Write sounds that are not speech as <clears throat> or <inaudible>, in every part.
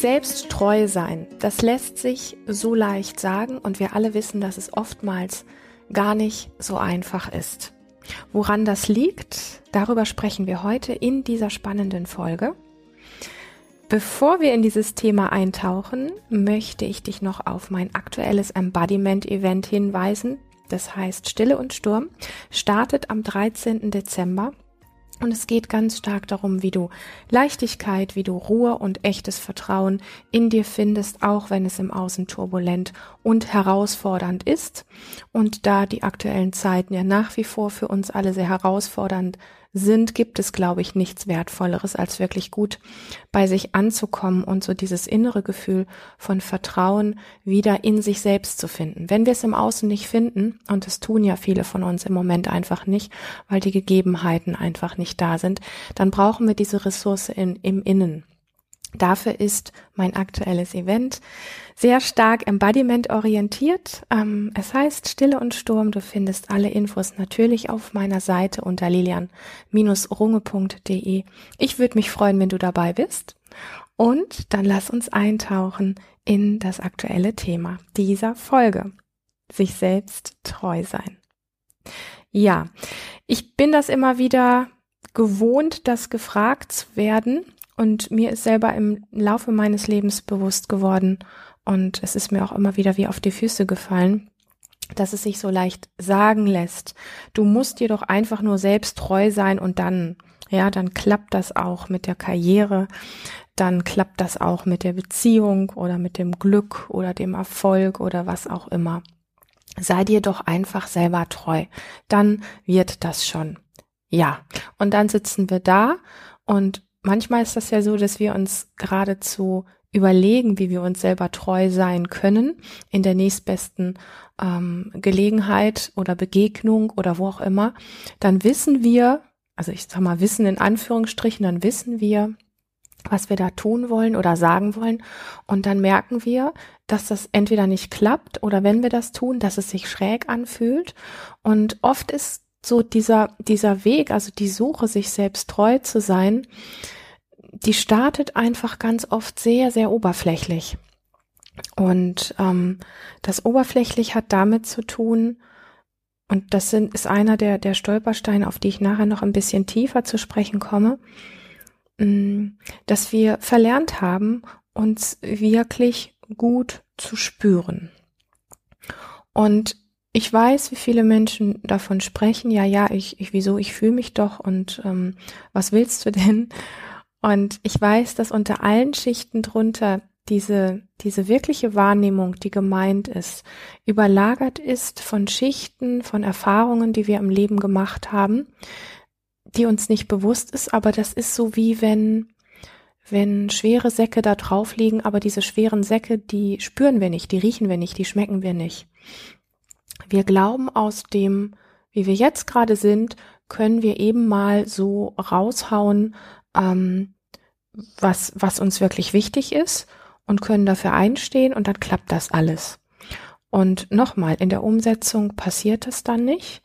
selbst treu sein, das lässt sich so leicht sagen und wir alle wissen, dass es oftmals gar nicht so einfach ist. Woran das liegt, darüber sprechen wir heute in dieser spannenden Folge. Bevor wir in dieses Thema eintauchen, möchte ich dich noch auf mein aktuelles Embodiment-Event hinweisen. Das heißt Stille und Sturm startet am 13. Dezember und es geht ganz stark darum, wie du Leichtigkeit, wie du Ruhe und echtes Vertrauen in dir findest, auch wenn es im Außen turbulent und herausfordernd ist. Und da die aktuellen Zeiten ja nach wie vor für uns alle sehr herausfordernd sind, gibt es, glaube ich, nichts Wertvolleres, als wirklich gut bei sich anzukommen und so dieses innere Gefühl von Vertrauen wieder in sich selbst zu finden. Wenn wir es im Außen nicht finden, und es tun ja viele von uns im Moment einfach nicht, weil die Gegebenheiten einfach nicht da sind, dann brauchen wir diese Ressource in, im Innen. Dafür ist mein aktuelles Event sehr stark Embodiment orientiert. Ähm, es heißt Stille und Sturm. Du findest alle Infos natürlich auf meiner Seite unter lilian-runge.de. Ich würde mich freuen, wenn du dabei bist. Und dann lass uns eintauchen in das aktuelle Thema dieser Folge. Sich selbst treu sein. Ja, ich bin das immer wieder gewohnt, das gefragt zu werden und mir ist selber im Laufe meines Lebens bewusst geworden und es ist mir auch immer wieder wie auf die Füße gefallen, dass es sich so leicht sagen lässt. Du musst dir doch einfach nur selbst treu sein und dann, ja, dann klappt das auch mit der Karriere, dann klappt das auch mit der Beziehung oder mit dem Glück oder dem Erfolg oder was auch immer. Sei dir doch einfach selber treu. Dann wird das schon. Ja. Und dann sitzen wir da und manchmal ist das ja so, dass wir uns geradezu überlegen, wie wir uns selber treu sein können in der nächstbesten ähm, Gelegenheit oder Begegnung oder wo auch immer, dann wissen wir, also ich sag mal Wissen in Anführungsstrichen, dann wissen wir, was wir da tun wollen oder sagen wollen. Und dann merken wir, dass das entweder nicht klappt oder wenn wir das tun, dass es sich schräg anfühlt. Und oft ist so dieser, dieser Weg, also die Suche, sich selbst treu zu sein, die startet einfach ganz oft sehr, sehr oberflächlich. Und ähm, das oberflächlich hat damit zu tun, und das sind, ist einer der, der Stolpersteine, auf die ich nachher noch ein bisschen tiefer zu sprechen komme, mm, dass wir verlernt haben, uns wirklich gut zu spüren. Und ich weiß, wie viele Menschen davon sprechen, ja, ja, ich, ich wieso, ich fühle mich doch und ähm, was willst du denn? Und ich weiß, dass unter allen Schichten drunter diese, diese wirkliche Wahrnehmung, die gemeint ist, überlagert ist von Schichten, von Erfahrungen, die wir im Leben gemacht haben, die uns nicht bewusst ist, aber das ist so wie wenn, wenn schwere Säcke da drauf liegen, aber diese schweren Säcke, die spüren wir nicht, die riechen wir nicht, die schmecken wir nicht. Wir glauben aus dem, wie wir jetzt gerade sind, können wir eben mal so raushauen, ähm, was, was uns wirklich wichtig ist und können dafür einstehen und dann klappt das alles. Und nochmal, in der Umsetzung passiert es dann nicht.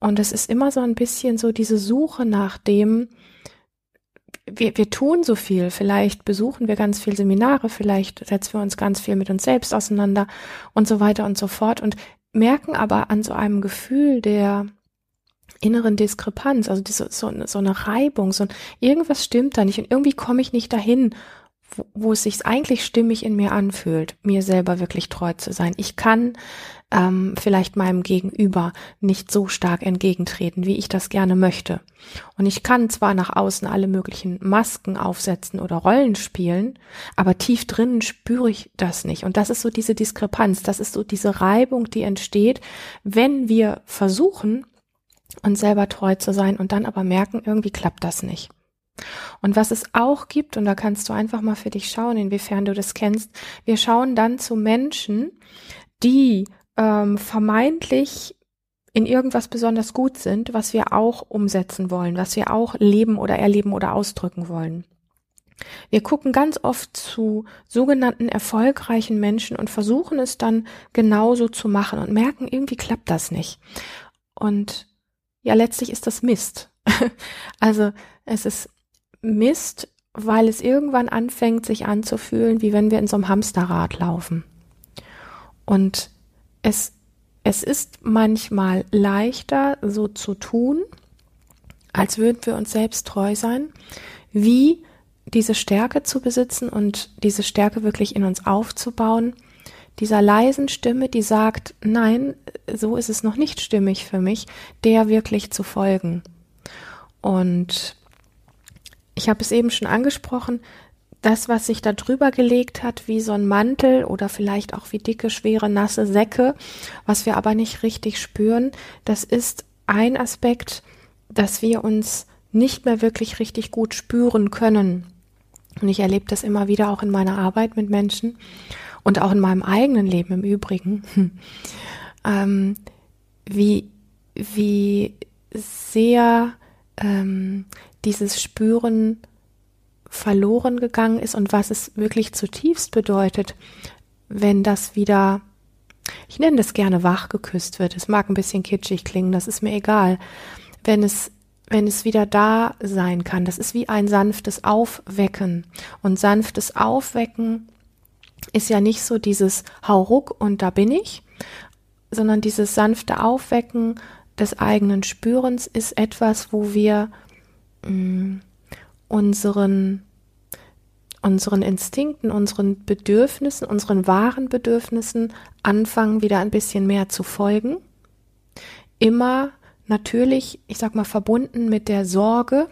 Und es ist immer so ein bisschen so diese Suche nach dem, wir, wir tun so viel, vielleicht besuchen wir ganz viel Seminare, vielleicht setzen wir uns ganz viel mit uns selbst auseinander und so weiter und so fort und merken aber an so einem Gefühl der inneren Diskrepanz, also diese, so, so eine Reibung, so ein, irgendwas stimmt da nicht und irgendwie komme ich nicht dahin, wo, wo es sich eigentlich stimmig in mir anfühlt, mir selber wirklich treu zu sein. Ich kann ähm, vielleicht meinem Gegenüber nicht so stark entgegentreten, wie ich das gerne möchte. Und ich kann zwar nach außen alle möglichen Masken aufsetzen oder Rollen spielen, aber tief drinnen spüre ich das nicht. Und das ist so diese Diskrepanz, das ist so diese Reibung, die entsteht, wenn wir versuchen, uns selber treu zu sein und dann aber merken, irgendwie klappt das nicht. Und was es auch gibt, und da kannst du einfach mal für dich schauen, inwiefern du das kennst, wir schauen dann zu Menschen, die ähm, vermeintlich in irgendwas besonders gut sind, was wir auch umsetzen wollen, was wir auch leben oder erleben oder ausdrücken wollen. Wir gucken ganz oft zu sogenannten erfolgreichen Menschen und versuchen es dann genauso zu machen und merken, irgendwie klappt das nicht. Und ja, letztlich ist das Mist. <laughs> also es ist Mist, weil es irgendwann anfängt, sich anzufühlen, wie wenn wir in so einem Hamsterrad laufen. Und es, es ist manchmal leichter, so zu tun, als würden wir uns selbst treu sein, wie diese Stärke zu besitzen und diese Stärke wirklich in uns aufzubauen, dieser leisen Stimme, die sagt, nein, so ist es noch nicht stimmig für mich, der wirklich zu folgen. Und ich habe es eben schon angesprochen, das, was sich da drüber gelegt hat, wie so ein Mantel oder vielleicht auch wie dicke, schwere, nasse Säcke, was wir aber nicht richtig spüren, das ist ein Aspekt, dass wir uns nicht mehr wirklich richtig gut spüren können. Und ich erlebe das immer wieder auch in meiner Arbeit mit Menschen und auch in meinem eigenen Leben im Übrigen, <laughs> ähm, wie, wie sehr ähm, dieses Spüren verloren gegangen ist und was es wirklich zutiefst bedeutet, wenn das wieder, ich nenne das gerne wach geküsst wird. Es mag ein bisschen kitschig klingen, das ist mir egal. Wenn es wenn es wieder da sein kann. Das ist wie ein sanftes Aufwecken. Und sanftes Aufwecken ist ja nicht so dieses Hauruck und da bin ich, sondern dieses sanfte Aufwecken des eigenen Spürens ist etwas, wo wir mh, mm, unseren unseren Instinkten, unseren Bedürfnissen, unseren wahren Bedürfnissen anfangen wieder ein bisschen mehr zu folgen. Immer natürlich, ich sag mal, verbunden mit der Sorge,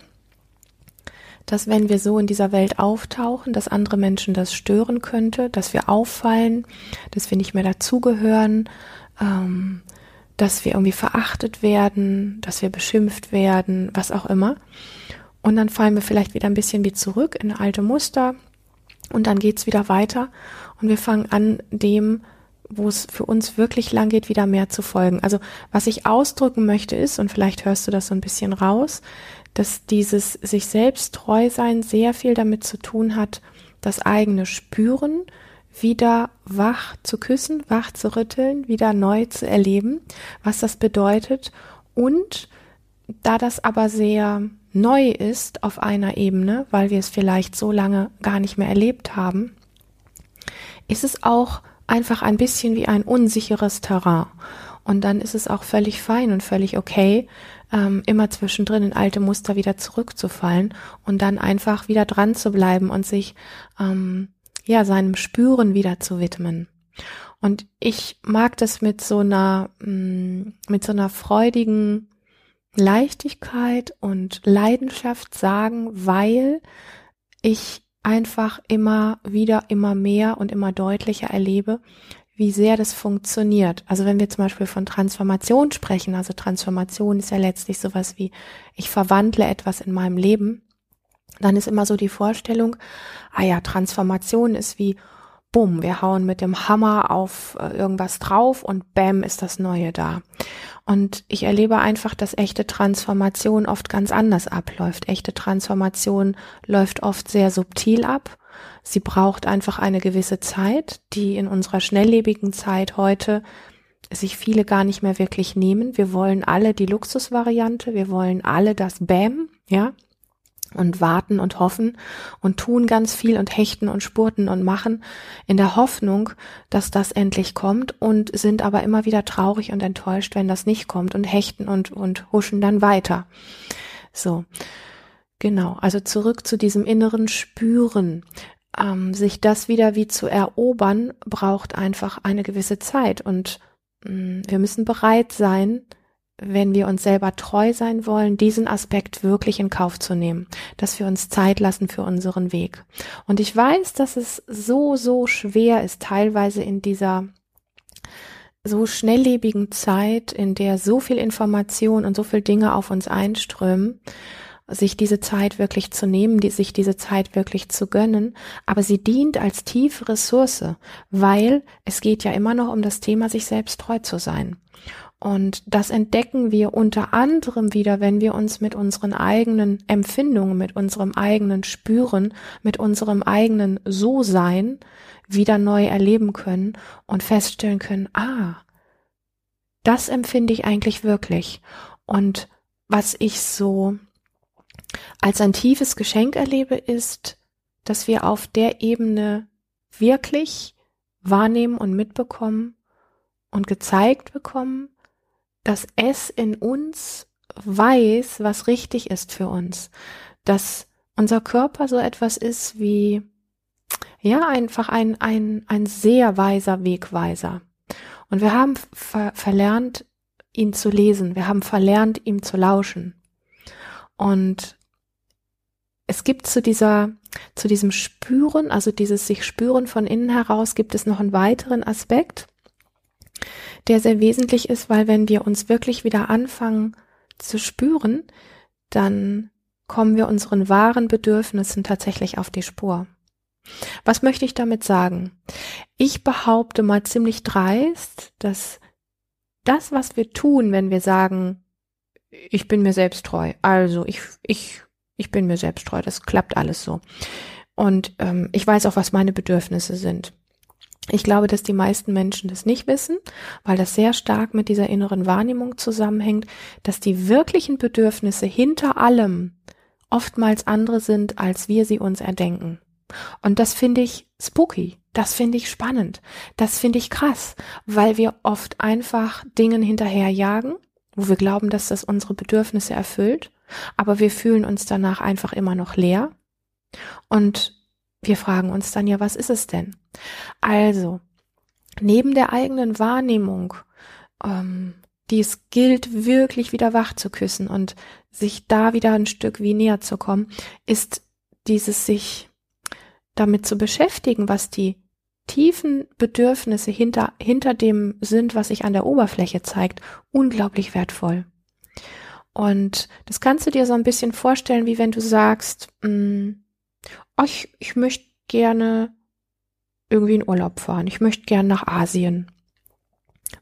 dass wenn wir so in dieser Welt auftauchen, dass andere Menschen das stören könnte, dass wir auffallen, dass wir nicht mehr dazugehören, ähm, dass wir irgendwie verachtet werden, dass wir beschimpft werden, was auch immer. Und dann fallen wir vielleicht wieder ein bisschen wie zurück in alte Muster und dann geht's wieder weiter und wir fangen an, dem wo es für uns wirklich lang geht, wieder mehr zu folgen. Also was ich ausdrücken möchte ist, und vielleicht hörst du das so ein bisschen raus, dass dieses sich selbst treu sein sehr viel damit zu tun hat, das eigene Spüren wieder wach zu küssen, wach zu rütteln, wieder neu zu erleben, was das bedeutet. Und da das aber sehr neu ist auf einer Ebene, weil wir es vielleicht so lange gar nicht mehr erlebt haben, ist es auch einfach ein bisschen wie ein unsicheres Terrain. Und dann ist es auch völlig fein und völlig okay, ähm, immer zwischendrin in alte Muster wieder zurückzufallen und dann einfach wieder dran zu bleiben und sich ähm, ja seinem Spüren wieder zu widmen. Und ich mag das mit so einer mh, mm, mit so einer freudigen Leichtigkeit und Leidenschaft sagen, weil ich einfach immer wieder, immer mehr und immer deutlicher erlebe, wie sehr das funktioniert. Also wenn wir zum Beispiel von Transformation sprechen, also Transformation ist ja letztlich sowas wie, ich verwandle etwas in meinem Leben, dann ist immer so die Vorstellung, ah ja, Transformation ist wie, bumm, wir hauen mit dem Hammer auf äh, irgendwas drauf und bam ist das Neue da. Und ich erlebe einfach, dass echte Transformation oft ganz anders abläuft. Echte Transformation läuft oft sehr subtil ab. Sie braucht einfach eine gewisse Zeit, die in unserer schnelllebigen Zeit heute sich viele gar nicht mehr wirklich nehmen. Wir wollen alle die Luxusvariante, wir wollen alle das Bam, ja und warten und hoffen und tun ganz viel und hechten und spurten und machen in der Hoffnung, dass das endlich kommt und sind aber immer wieder traurig und enttäuscht, wenn das nicht kommt und hechten und, und huschen dann weiter. So. Genau. Also zurück zu diesem inneren Spüren. Ähm, sich das wieder wie zu erobern, braucht einfach eine gewisse Zeit und mh, mm, wir müssen bereit sein, wenn wir uns selber treu sein wollen, diesen Aspekt wirklich in Kauf zu nehmen, dass wir uns Zeit lassen für unseren Weg. Und ich weiß, dass es so, so schwer ist, teilweise in dieser so schnelllebigen Zeit, in der so viel Information und so viel Dinge auf uns einströmen, sich diese Zeit wirklich zu nehmen, die, sich diese Zeit wirklich zu gönnen, aber sie dient als tiefe Ressource, weil es geht ja immer noch um das Thema, sich selbst treu zu sein. Und das entdecken wir unter anderem wieder, wenn wir uns mit unseren eigenen Empfindungen, mit unserem eigenen Spüren, mit unserem eigenen So-Sein wieder neu erleben können und feststellen können, ah, das empfinde ich eigentlich wirklich. Und was ich so als ein tiefes Geschenk erlebe, ist, dass wir auf der Ebene wirklich wahrnehmen und mitbekommen und gezeigt bekommen, dass es in uns weiß, was richtig ist für uns, dass unser Körper so etwas ist wie, ja, einfach ein, ein, ein sehr weiser Wegweiser. Und wir haben ver verlernt, ihn zu lesen. Wir haben verlernt, ihm zu lauschen. Und es gibt zu dieser, zu diesem Spüren, also dieses sich spüren von innen heraus, gibt es noch einen weiteren Aspekt, der sehr wesentlich ist, weil wenn wir uns wirklich wieder anfangen zu spüren, dann kommen wir unseren wahren Bedürfnissen tatsächlich auf die Spur. Was möchte ich damit sagen? Ich behaupte mal ziemlich dreist, dass das, was wir tun, wenn wir sagen, ich bin mir selbst treu, also ich, ich, ich bin mir selbst treu, das klappt alles so. Und ähm, ich weiß auch, was meine Bedürfnisse sind. Ich glaube, dass die meisten Menschen das nicht wissen, weil das sehr stark mit dieser inneren Wahrnehmung zusammenhängt, dass die wirklichen Bedürfnisse hinter allem oftmals andere sind, als wir sie uns erdenken. Und das finde ich spooky, das finde ich spannend, das finde ich krass, weil wir oft einfach Dingen hinterherjagen, wo wir glauben, dass das unsere Bedürfnisse erfüllt, aber wir fühlen uns danach einfach immer noch leer. Und wir fragen uns dann ja, was ist es denn? Also, neben der eigenen Wahrnehmung, ähm, die es gilt, wirklich wieder wach zu küssen und sich da wieder ein Stück wie näher zu kommen, ist dieses sich damit zu beschäftigen, was die tiefen Bedürfnisse hinter, hinter dem sind, was sich an der Oberfläche zeigt, unglaublich wertvoll. Und das kannst du dir so ein bisschen vorstellen, wie wenn du sagst, mh, mm, oh, ich, ich möchte gerne irgendwie in Urlaub fahren. Ich möchte gerne nach Asien.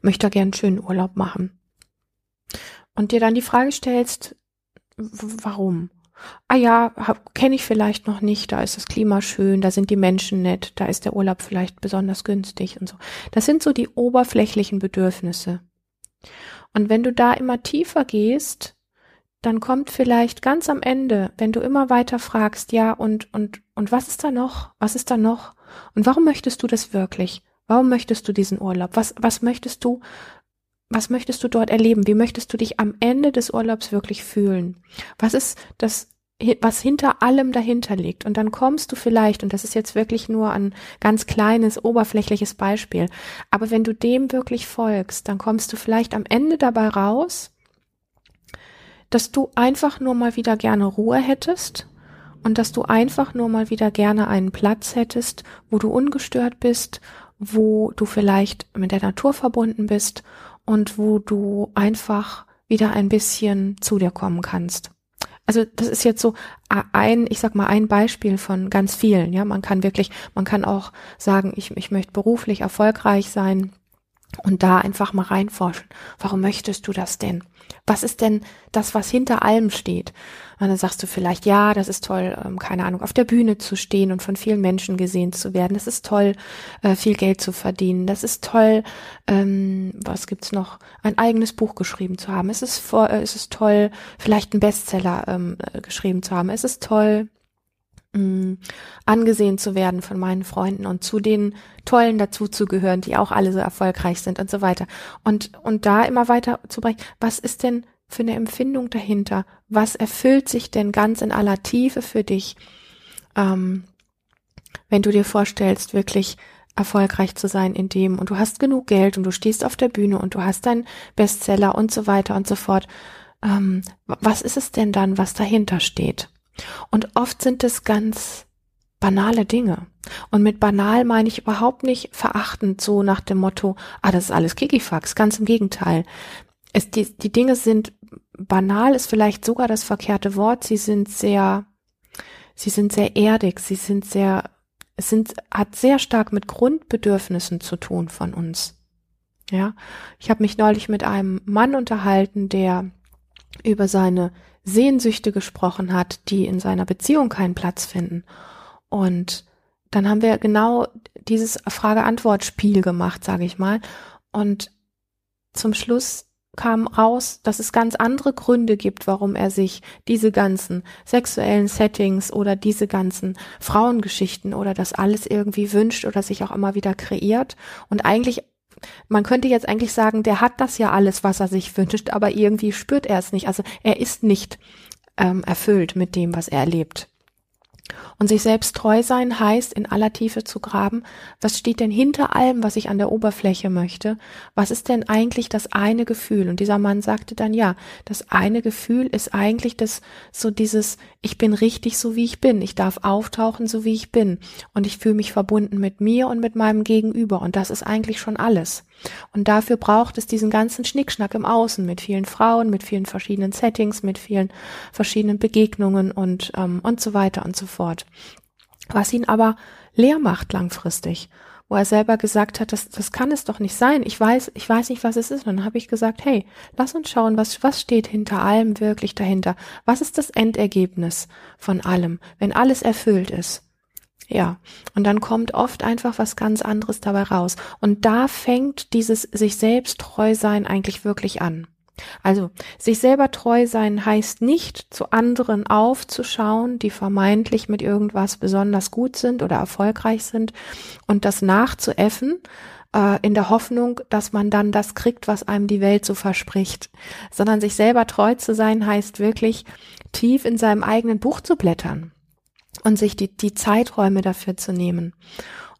Möchte gerne einen schönen Urlaub machen. Und dir dann die Frage stellst, warum? ah ja, kenne ich vielleicht noch nicht, da ist das Klima schön, da sind die Menschen nett, da ist der Urlaub vielleicht besonders günstig und so. Das sind so die oberflächlichen Bedürfnisse. Und wenn du da immer tiefer gehst, dann kommt vielleicht ganz am Ende, wenn du immer weiter fragst, ja, und, und, und was ist da noch? Was ist da noch? Und warum möchtest du das wirklich? Warum möchtest du diesen Urlaub? Was, was möchtest du was möchtest du dort erleben? Wie möchtest du dich am Ende des Urlaubs wirklich fühlen? Was ist das, was hinter allem dahinter liegt? Und dann kommst du vielleicht, und das ist jetzt wirklich nur ein ganz kleines, oberflächliches Beispiel, aber wenn du dem wirklich folgst, dann kommst du vielleicht am Ende dabei raus, dass du einfach nur mal wieder gerne Ruhe hättest und dass du einfach nur mal wieder gerne einen Platz hättest, wo du ungestört bist, wo du vielleicht mit der Natur verbunden bist und wo du einfach wieder ein bisschen zu dir kommen kannst. Also das ist jetzt so ein, ich sag mal, ein Beispiel von ganz vielen. Ja, man kann wirklich, man kann auch sagen, ich, ich möchte beruflich erfolgreich sein und da einfach mal reinforschen. Warum möchtest du das denn? Was ist denn das, was hinter allem steht? Und dann sagst du vielleicht, ja, das ist toll, ähm, keine Ahnung, auf der Bühne zu stehen und von vielen Menschen gesehen zu werden. Das ist toll, äh, viel Geld zu verdienen. Das ist toll, ähm, was gibt's noch? Ein eigenes Buch geschrieben zu haben. Es ist vor, äh, es ist toll, vielleicht einen Bestseller ähm, äh, geschrieben zu haben. Es ist toll, mh, angesehen zu werden von meinen Freunden und zu den Tollen dazuzugehören, die auch alle so erfolgreich sind und so weiter. Und, und da immer weiter zu brechen, was ist denn für eine Empfindung dahinter? Was erfüllt sich denn ganz in aller Tiefe für dich, ähm, wenn du dir vorstellst, wirklich erfolgreich zu sein in dem und du hast genug Geld und du stehst auf der Bühne und du hast deinen Bestseller und so weiter und so fort. Ähm, was ist es denn dann, was dahinter steht? Und oft sind es ganz banale Dinge. Und mit banal meine ich überhaupt nicht verachtend so nach dem Motto, ah, das ist alles Kikifax. Ganz im Gegenteil. Es, die, die Dinge sind banal, ist vielleicht sogar das verkehrte Wort. Sie sind sehr, sie sind sehr erdig. Sie sind sehr, es sind, hat sehr stark mit Grundbedürfnissen zu tun von uns. Ja, ich habe mich neulich mit einem Mann unterhalten, der über seine Sehnsüchte gesprochen hat, die in seiner Beziehung keinen Platz finden. Und dann haben wir genau dieses Frage-Antwort-Spiel gemacht, sage ich mal. Und zum Schluss kam raus, dass es ganz andere Gründe gibt, warum er sich diese ganzen sexuellen Settings oder diese ganzen Frauengeschichten oder das alles irgendwie wünscht oder sich auch immer wieder kreiert. Und eigentlich, man könnte jetzt eigentlich sagen, der hat das ja alles, was er sich wünscht, aber irgendwie spürt er es nicht. Also er ist nicht ähm, erfüllt mit dem, was er erlebt. Und sich selbst treu sein heißt, in aller Tiefe zu graben, was steht denn hinter allem, was ich an der Oberfläche möchte? Was ist denn eigentlich das eine Gefühl? Und dieser Mann sagte dann, ja, das eine Gefühl ist eigentlich das, so dieses, ich bin richtig so wie ich bin. Ich darf auftauchen so wie ich bin. Und ich fühle mich verbunden mit mir und mit meinem Gegenüber. Und das ist eigentlich schon alles. Und dafür braucht es diesen ganzen Schnickschnack im Außen mit vielen Frauen, mit vielen verschiedenen Settings, mit vielen verschiedenen Begegnungen und, ähm, und so weiter und so fort. Was ihn aber leer macht langfristig wo er selber gesagt hat, das, das kann es doch nicht sein. Ich weiß, ich weiß nicht, was es ist. Und dann habe ich gesagt, hey, lass uns schauen, was, was steht hinter allem wirklich dahinter? Was ist das Endergebnis von allem, wenn alles erfüllt ist? Ja, und dann kommt oft einfach was ganz anderes dabei raus. Und da fängt dieses sich selbst treu sein eigentlich wirklich an. Also, sich selber treu sein heißt nicht, zu anderen aufzuschauen, die vermeintlich mit irgendwas besonders gut sind oder erfolgreich sind und das nachzuäffen, äh, in der Hoffnung, dass man dann das kriegt, was einem die Welt so verspricht. Sondern sich selber treu zu sein heißt wirklich tief in seinem eigenen Buch zu blättern und sich die, die Zeiträume dafür zu nehmen.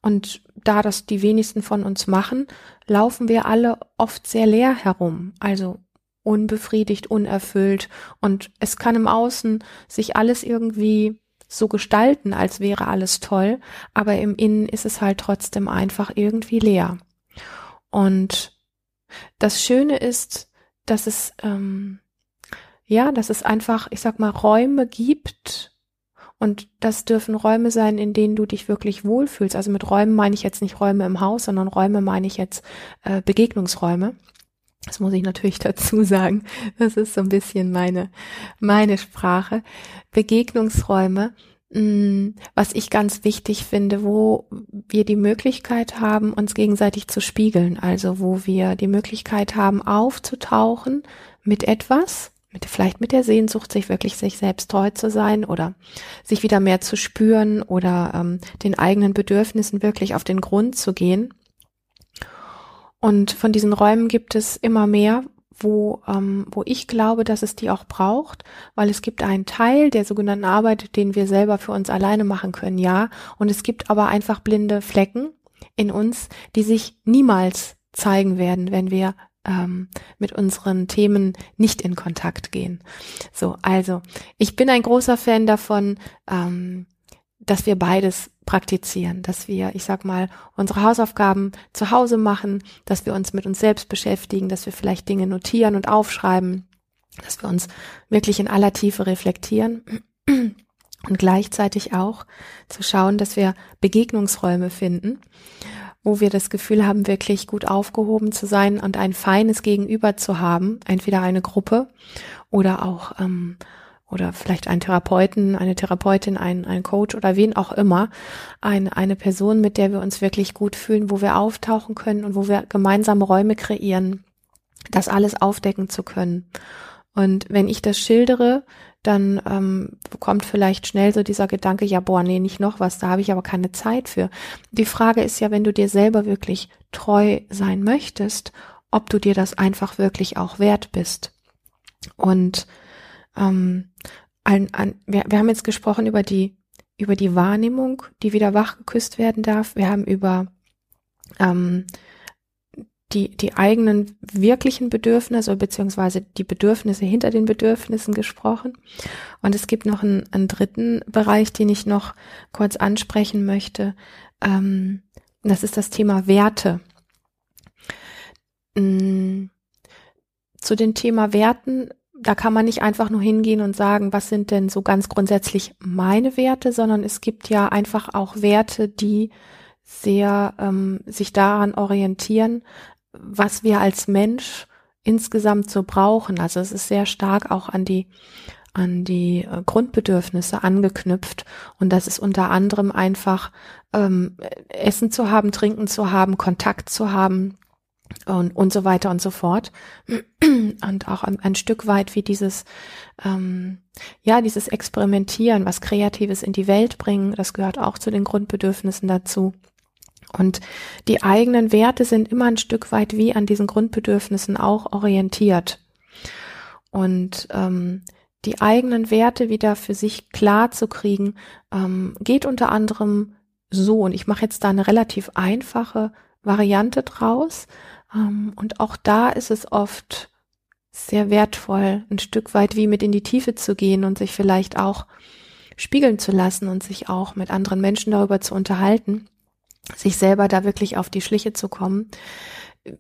Und da das die wenigsten von uns machen, laufen wir alle oft sehr leer herum, also unbefriedigt, unerfüllt. Und es kann im Außen sich alles irgendwie so gestalten, als wäre alles toll, aber im Innen ist es halt trotzdem einfach irgendwie leer. Und das Schöne ist, dass es ähm, ja, dass es einfach, ich sag mal, Räume gibt, und das dürfen Räume sein, in denen du dich wirklich wohlfühlst. Also mit Räumen meine ich jetzt nicht Räume im Haus, sondern Räume meine ich jetzt äh, Begegnungsräume. Das muss ich natürlich <laughs> dazu sagen. Das ist so ein bisschen meine, meine Sprache. Begegnungsräume, mm, was ich ganz wichtig finde, wo wir die Möglichkeit haben, uns gegenseitig zu spiegeln. Also wo wir die Möglichkeit haben, aufzutauchen mit etwas, mit, vielleicht mit der Sehnsucht, sich wirklich sich selbst treu zu sein oder sich wieder mehr zu spüren oder ähm, den eigenen Bedürfnissen wirklich auf den Grund zu gehen. Und von diesen Räumen gibt es immer mehr, wo, ähm, wo ich glaube, dass es die auch braucht, weil es gibt einen Teil der sogenannten Arbeit, den wir selber für uns alleine machen können, ja. Und es gibt aber einfach blinde Flecken in uns, die sich niemals zeigen werden, wenn wir ähm, mit unseren Themen nicht in Kontakt gehen. So, also ich bin ein großer Fan davon, ähm, dass wir beides praktizieren, dass wir, ich sag mal, unsere Hausaufgaben zu Hause machen, dass wir uns mit uns selbst beschäftigen, dass wir vielleicht Dinge notieren und aufschreiben, dass wir uns wirklich in aller Tiefe reflektieren und gleichzeitig auch zu schauen, dass wir Begegnungsräume finden, wo wir das Gefühl haben, wirklich gut aufgehoben zu sein und ein feines Gegenüber zu haben, entweder eine Gruppe oder auch ähm, oder vielleicht einen Therapeuten, eine Therapeutin, ein, ein Coach oder wen auch immer, eine, eine Person, mit der wir uns wirklich gut fühlen, wo wir auftauchen können und wo wir gemeinsame Räume kreieren, das alles aufdecken zu können. Und wenn ich das schildere, dann ähm, kommt vielleicht schnell so dieser Gedanke, ja, boah, nee, nicht noch was, da habe ich aber keine Zeit für. Die Frage ist ja, wenn du dir selber wirklich treu sein möchtest, ob du dir das einfach wirklich auch wert bist. Und ähm, ein, ein, wir, wir haben jetzt gesprochen über die über die Wahrnehmung, die wieder wach geküsst werden darf. Wir haben über ähm, die, die eigenen wirklichen Bedürfnisse beziehungsweise die Bedürfnisse hinter den Bedürfnissen gesprochen. Und es gibt noch einen, einen dritten Bereich, den ich noch kurz ansprechen möchte. Ähm, das ist das Thema Werte. Mm, zu dem Thema Werten, da kann man nicht einfach nur hingehen und sagen, was sind denn so ganz grundsätzlich meine Werte, sondern es gibt ja einfach auch Werte, die sehr ähm, sich daran orientieren, was wir als Mensch insgesamt so brauchen. Also es ist sehr stark auch an die an die äh, Grundbedürfnisse angeknüpft und das ist unter anderem einfach ähm, Essen zu haben, Trinken zu haben, Kontakt zu haben, und, und so weiter und so fort. <clears throat> Und auch ein, ein Stück weit wie dieses, ähm, ja, dieses Experimentieren, was Kreatives in die Welt bringen, das gehört auch zu den Grundbedürfnissen dazu. Und die eigenen Werte sind immer ein Stück weit wie an diesen Grundbedürfnissen auch orientiert. Und ähm, die eigenen Werte wieder für sich klar zu kriegen, ähm, geht unter anderem so. Und ich mache jetzt da eine relativ einfache Variante draus. Ähm, und auch da ist es oft sehr wertvoll, ein Stück weit wie mit in die Tiefe zu gehen und sich vielleicht auch spiegeln zu lassen und sich auch mit anderen Menschen darüber zu unterhalten, sich selber da wirklich auf die Schliche zu kommen.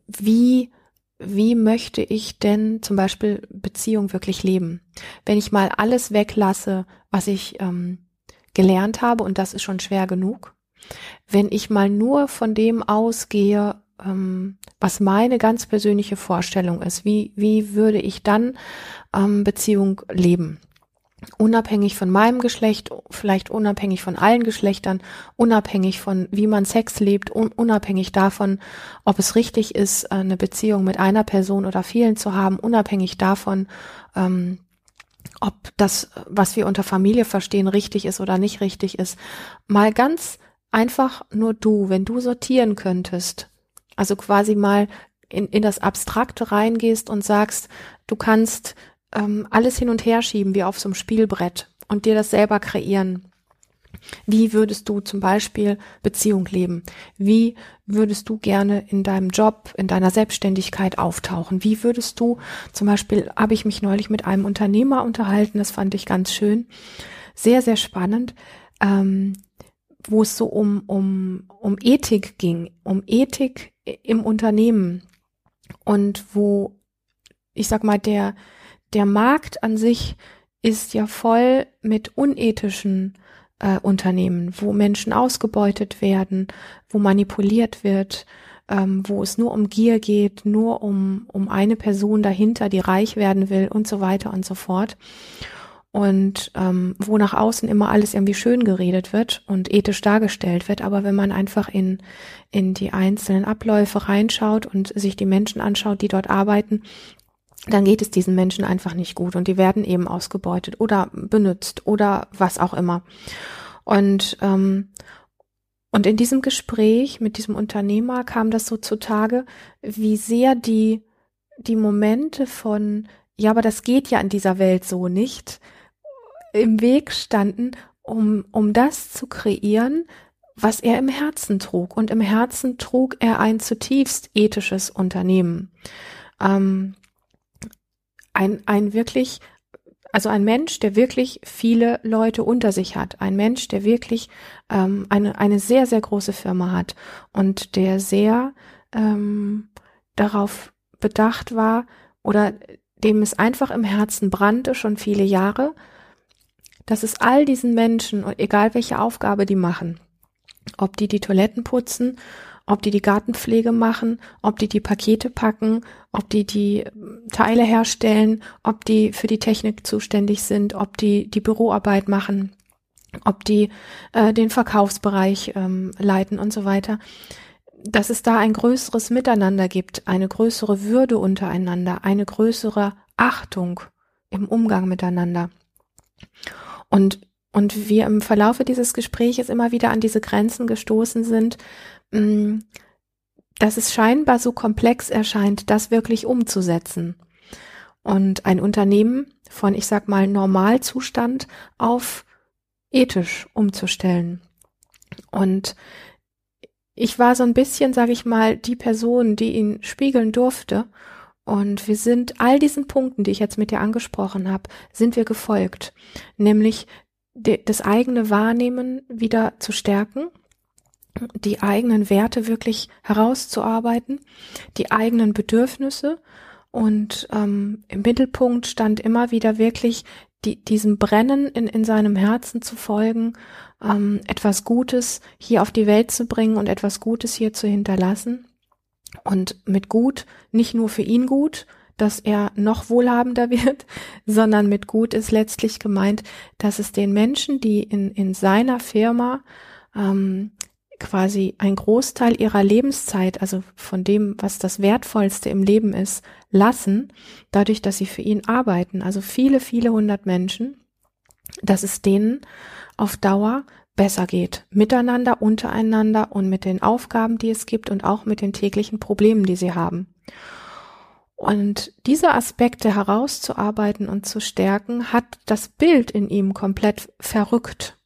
Wie wie möchte ich denn zum Beispiel Beziehung wirklich leben? Wenn ich mal alles weglasse, was ich ähm, gelernt habe, und das ist schon schwer genug, wenn ich mal nur von dem ausgehe, ähm, was meine ganz persönliche Vorstellung ist, wie, wie würde ich dann ähm, Beziehung leben? Unabhängig von meinem Geschlecht, vielleicht unabhängig von allen Geschlechtern, unabhängig von wie man Sex lebt, un unabhängig davon, ob es richtig ist, äh, eine Beziehung mit einer Person oder vielen zu haben, unabhängig davon, ähm, ob das, was wir unter Familie verstehen, richtig ist oder nicht richtig ist. Mal ganz einfach nur du, wenn du sortieren könntest, also quasi mal in, in das Abstrakte reingehst und sagst, du kannst ähm, alles hin und her schieben wie auf so einem Spielbrett und dir das selber kreieren. Wie würdest du zum Beispiel Beziehung leben? Wie würdest du gerne in deinem Job, in deiner Selbstständigkeit auftauchen? Wie würdest du, zum Beispiel habe ich mich neulich mit einem Unternehmer unterhalten, das fand ich ganz schön, sehr, sehr spannend, ähm, wo es so um, um, um Ethik ging, um Ethik im Unternehmen und wo, ich sag mal, der, der Markt an sich ist ja voll mit unethischen äh, Unternehmen, wo Menschen ausgebeutet werden, wo manipuliert wird, ähm, wo es nur um Gier geht, nur um, um eine Person dahinter, die reich werden will und so weiter und so fort. Und ähm, wo nach außen immer alles irgendwie schön geredet wird und ethisch dargestellt wird, aber wenn man einfach in, in die einzelnen Abläufe reinschaut und sich die Menschen anschaut, die dort arbeiten, dann geht es diesen Menschen einfach nicht gut und die werden eben ausgebeutet oder benutzt oder was auch immer. Und ähm, und in diesem Gespräch mit diesem Unternehmer kam das so zutage, wie sehr die die Momente von ja, aber das geht ja in dieser Welt so nicht im Weg standen, um um das zu kreieren, was er im Herzen trug. Und im Herzen trug er ein zutiefst ethisches Unternehmen. Ähm, ein, ein wirklich, also ein Mensch, der wirklich viele Leute unter sich hat, ein Mensch, der wirklich ähm, eine, eine sehr, sehr große Firma hat und der sehr ähm, darauf bedacht war oder dem es einfach im Herzen brannte, schon viele Jahre, dass es all diesen Menschen, egal welche Aufgabe die machen, ob die die Toiletten putzen ob die die Gartenpflege machen, ob die die Pakete packen, ob die die ähm, Teile herstellen, ob die für die Technik zuständig sind, ob die die Büroarbeit machen, ob die äh, den Verkaufsbereich ähm, leiten und so weiter. Dass es da ein größeres Miteinander gibt, eine größere Würde untereinander, eine größere Achtung im Umgang miteinander. Und und wir im Verlaufe dieses Gespräches immer wieder an diese Grenzen gestoßen sind, dass es scheinbar so komplex erscheint, das wirklich umzusetzen. Und ein Unternehmen von, ich sag mal, Normalzustand auf ethisch umzustellen. Und ich war so ein bisschen, sage ich mal, die Person, die ihn spiegeln durfte. Und wir sind all diesen Punkten, die ich jetzt mit dir angesprochen habe, sind wir gefolgt. Nämlich das eigene Wahrnehmen wieder zu stärken, die eigenen Werte wirklich herauszuarbeiten, die eigenen Bedürfnisse. Und ähm, im Mittelpunkt stand immer wieder wirklich die, diesem Brennen in, in seinem Herzen zu folgen, ähm, etwas Gutes hier auf die Welt zu bringen und etwas Gutes hier zu hinterlassen. Und mit gut nicht nur für ihn gut, dass er noch wohlhabender <laughs> wird, sondern mit gut ist letztlich gemeint, dass es den Menschen, die in, in seiner Firma ähm, quasi ein Großteil ihrer Lebenszeit, also von dem, was das Wertvollste im Leben ist, lassen, dadurch, dass sie für ihn arbeiten. Also viele, viele hundert Menschen, dass es denen auf Dauer besser geht. Miteinander, untereinander und mit den Aufgaben, die es gibt und auch mit den täglichen Problemen, die sie haben. Und diese Aspekte herauszuarbeiten und zu stärken, hat das Bild in ihm komplett verrückt.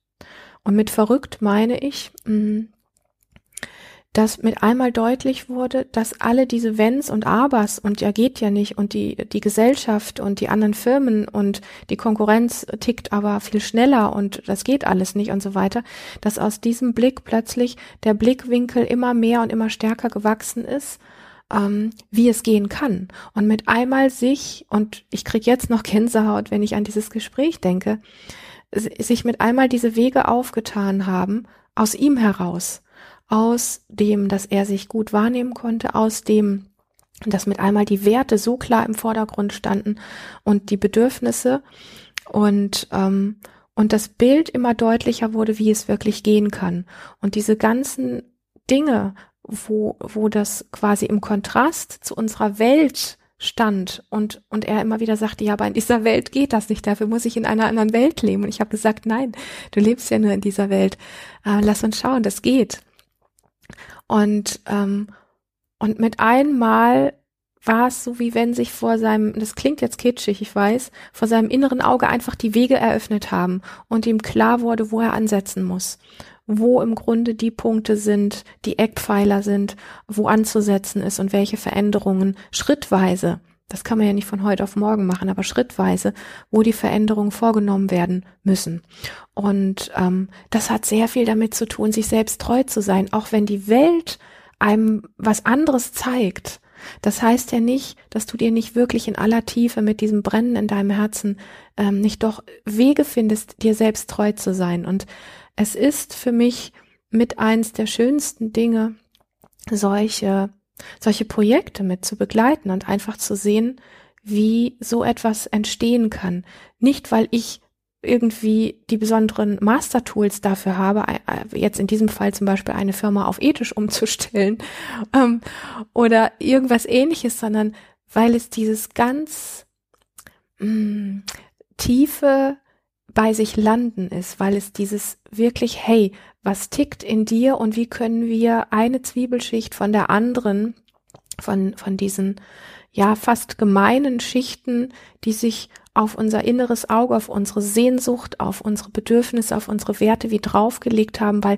Und mit verrückt meine ich, mm, dass mit einmal deutlich wurde, dass alle diese Wenns und Abers und ja geht ja nicht und die, die Gesellschaft und die anderen Firmen und die Konkurrenz tickt aber viel schneller und das geht alles nicht und so weiter, dass aus diesem Blick plötzlich der Blickwinkel immer mehr und immer stärker gewachsen ist ähm, wie es gehen kann. Und mit einmal sich, und ich krieg jetzt noch Gänsehaut, wenn ich an dieses Gespräch denke, sich mit einmal diese Wege aufgetan haben, aus ihm heraus, aus dem, dass er sich gut wahrnehmen konnte, aus dem, dass mit einmal die Werte so klar im Vordergrund standen und die Bedürfnisse und ähm, und das Bild immer deutlicher wurde, wie es wirklich gehen kann. Und diese ganzen Dinge, wo, wo das quasi im Kontrast zu unserer Welt stand und, und er immer wieder sagte, ja, aber in dieser Welt geht das nicht, dafür muss ich in einer anderen Welt leben. Und ich habe gesagt, nein, du lebst ja nur in dieser Welt. Äh, lass uns schauen, das geht. Und, ähm, und mit einmal war es so, wie wenn sich vor seinem, das klingt jetzt kitschig, ich weiß, vor seinem inneren Auge einfach die Wege eröffnet haben und ihm klar wurde, wo er ansetzen muss. Wo im Grunde die Punkte sind, die Eckpfeiler sind, wo anzusetzen ist und welche Veränderungen schrittweise, das kann man ja nicht von heute auf morgen machen, aber schrittweise, wo die Veränderungen vorgenommen werden müssen. Und ähm, das hat sehr viel damit zu tun, sich selbst treu zu sein, auch wenn die Welt einem was anderes zeigt. Das heißt ja nicht, dass du dir nicht wirklich in aller Tiefe mit diesem Brennen in deinem Herzen ähm, nicht doch Wege findest, dir selbst treu zu sein. Und es ist für mich mit eins der schönsten Dinge, solche, solche Projekte mit zu begleiten und einfach zu sehen, wie so etwas entstehen kann. Nicht, weil ich irgendwie die besonderen Master-Tools dafür habe, jetzt in diesem Fall zum Beispiel eine Firma auf ethisch umzustellen <laughs> ähm, oder irgendwas ähnliches, sondern weil es dieses ganz mh, mm, tiefe bei sich landen ist, weil es dieses wirklich, hey, was tickt in dir und wie können wir eine Zwiebelschicht von der anderen, von, von diesen, ja, fast gemeinen Schichten, die sich auf unser inneres Auge, auf unsere Sehnsucht, auf unsere Bedürfnisse, auf unsere Werte wie draufgelegt haben, weil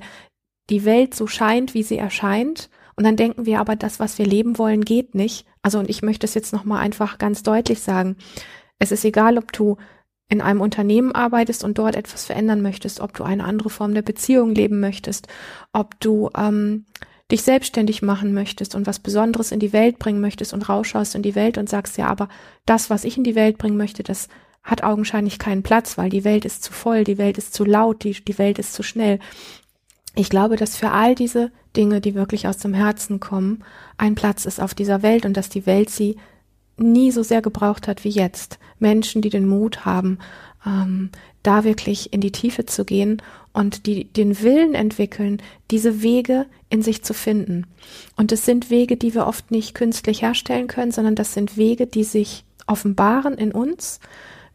die Welt so scheint, wie sie erscheint. Und dann denken wir aber, das, was wir leben wollen, geht nicht. Also, und ich möchte es jetzt nochmal einfach ganz deutlich sagen. Es ist egal, ob du in einem Unternehmen arbeitest und dort etwas verändern möchtest, ob du eine andere Form der Beziehung leben möchtest, ob du ähm, dich selbstständig machen möchtest und was Besonderes in die Welt bringen möchtest und rausschaust in die Welt und sagst, ja, aber das, was ich in die Welt bringen möchte, das hat augenscheinlich keinen Platz, weil die Welt ist zu voll, die Welt ist zu laut, die, die Welt ist zu schnell. Ich glaube, dass für all diese Dinge, die wirklich aus dem Herzen kommen, ein Platz ist auf dieser Welt und dass die Welt sie nie so sehr gebraucht hat wie jetzt. Menschen, die den Mut haben, ähm, da wirklich in die Tiefe zu gehen und die den Willen entwickeln, diese Wege in sich zu finden. Und es sind Wege, die wir oft nicht künstlich herstellen können, sondern das sind Wege, die sich offenbaren in uns,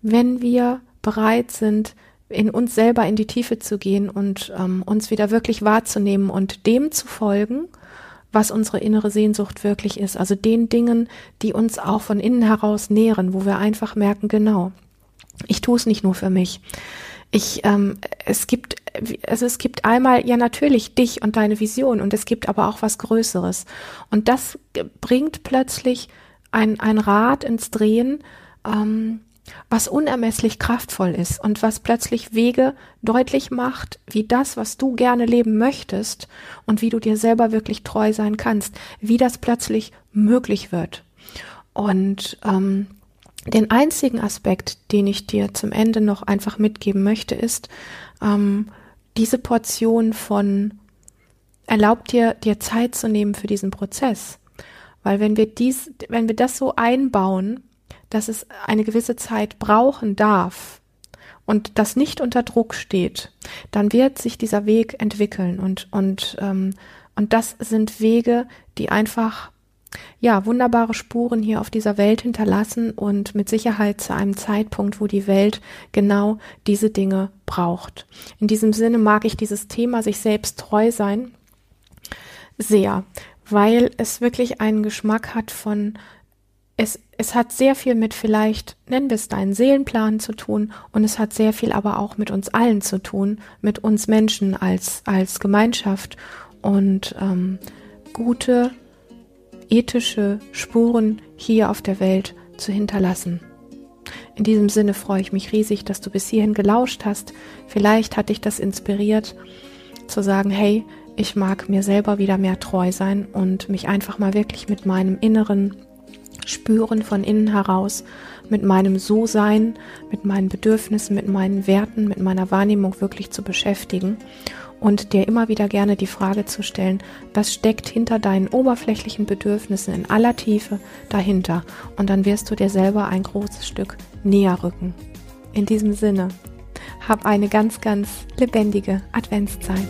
wenn wir bereit sind, in uns selber in die Tiefe zu gehen und ähm, uns wieder wirklich wahrzunehmen und dem zu folgen, was unsere innere Sehnsucht wirklich ist. Also den Dingen, die uns auch von innen heraus nähren, wo wir einfach merken, genau, ich tue es nicht nur für mich. Ich, ähm, es gibt, also es gibt einmal ja natürlich dich und deine Vision und es gibt aber auch was Größeres. Und das bringt plötzlich ein, ein Rad ins Drehen, ähm, was unermesslich kraftvoll ist und was plötzlich Wege deutlich macht, wie das, was du gerne leben möchtest und wie du dir selber wirklich treu sein kannst, wie das plötzlich möglich wird. Und ähm, den einzigen Aspekt, den ich dir zum Ende noch einfach mitgeben möchte, ist ähm, diese Portion von erlaubt dir, dir Zeit zu nehmen für diesen Prozess. Weil wenn wir dies, wenn wir das so einbauen, dass es eine gewisse Zeit brauchen darf, und das nicht unter Druck steht, dann wird sich dieser Weg entwickeln und und ähm, und das sind Wege, die einfach ja, wunderbare Spuren hier auf dieser Welt hinterlassen und mit Sicherheit zu einem Zeitpunkt, wo die Welt genau diese Dinge braucht. In diesem Sinne mag ich dieses Thema sich selbst treu sein sehr, weil es wirklich einen Geschmack hat von es, es hat sehr viel mit vielleicht, nennen wir es deinen Seelenplan zu tun und es hat sehr viel aber auch mit uns allen zu tun, mit uns Menschen als, als Gemeinschaft und ähm, gute ethische Spuren hier auf der Welt zu hinterlassen. In diesem Sinne freue ich mich riesig, dass du bis hierhin gelauscht hast. Vielleicht hat dich das inspiriert zu sagen, hey, ich mag mir selber wieder mehr treu sein und mich einfach mal wirklich mit meinem inneren Spüren von innen heraus, mit meinem So-Sein, mit meinen Bedürfnissen, mit meinen Werten, mit meiner Wahrnehmung wirklich zu beschäftigen und dir immer wieder gerne die Frage zu stellen, was steckt hinter deinen oberflächlichen Bedürfnissen in aller Tiefe dahinter? Und dann wirst du dir selber ein großes Stück näher rücken. In diesem Sinne, hab eine ganz, ganz lebendige Adventszeit.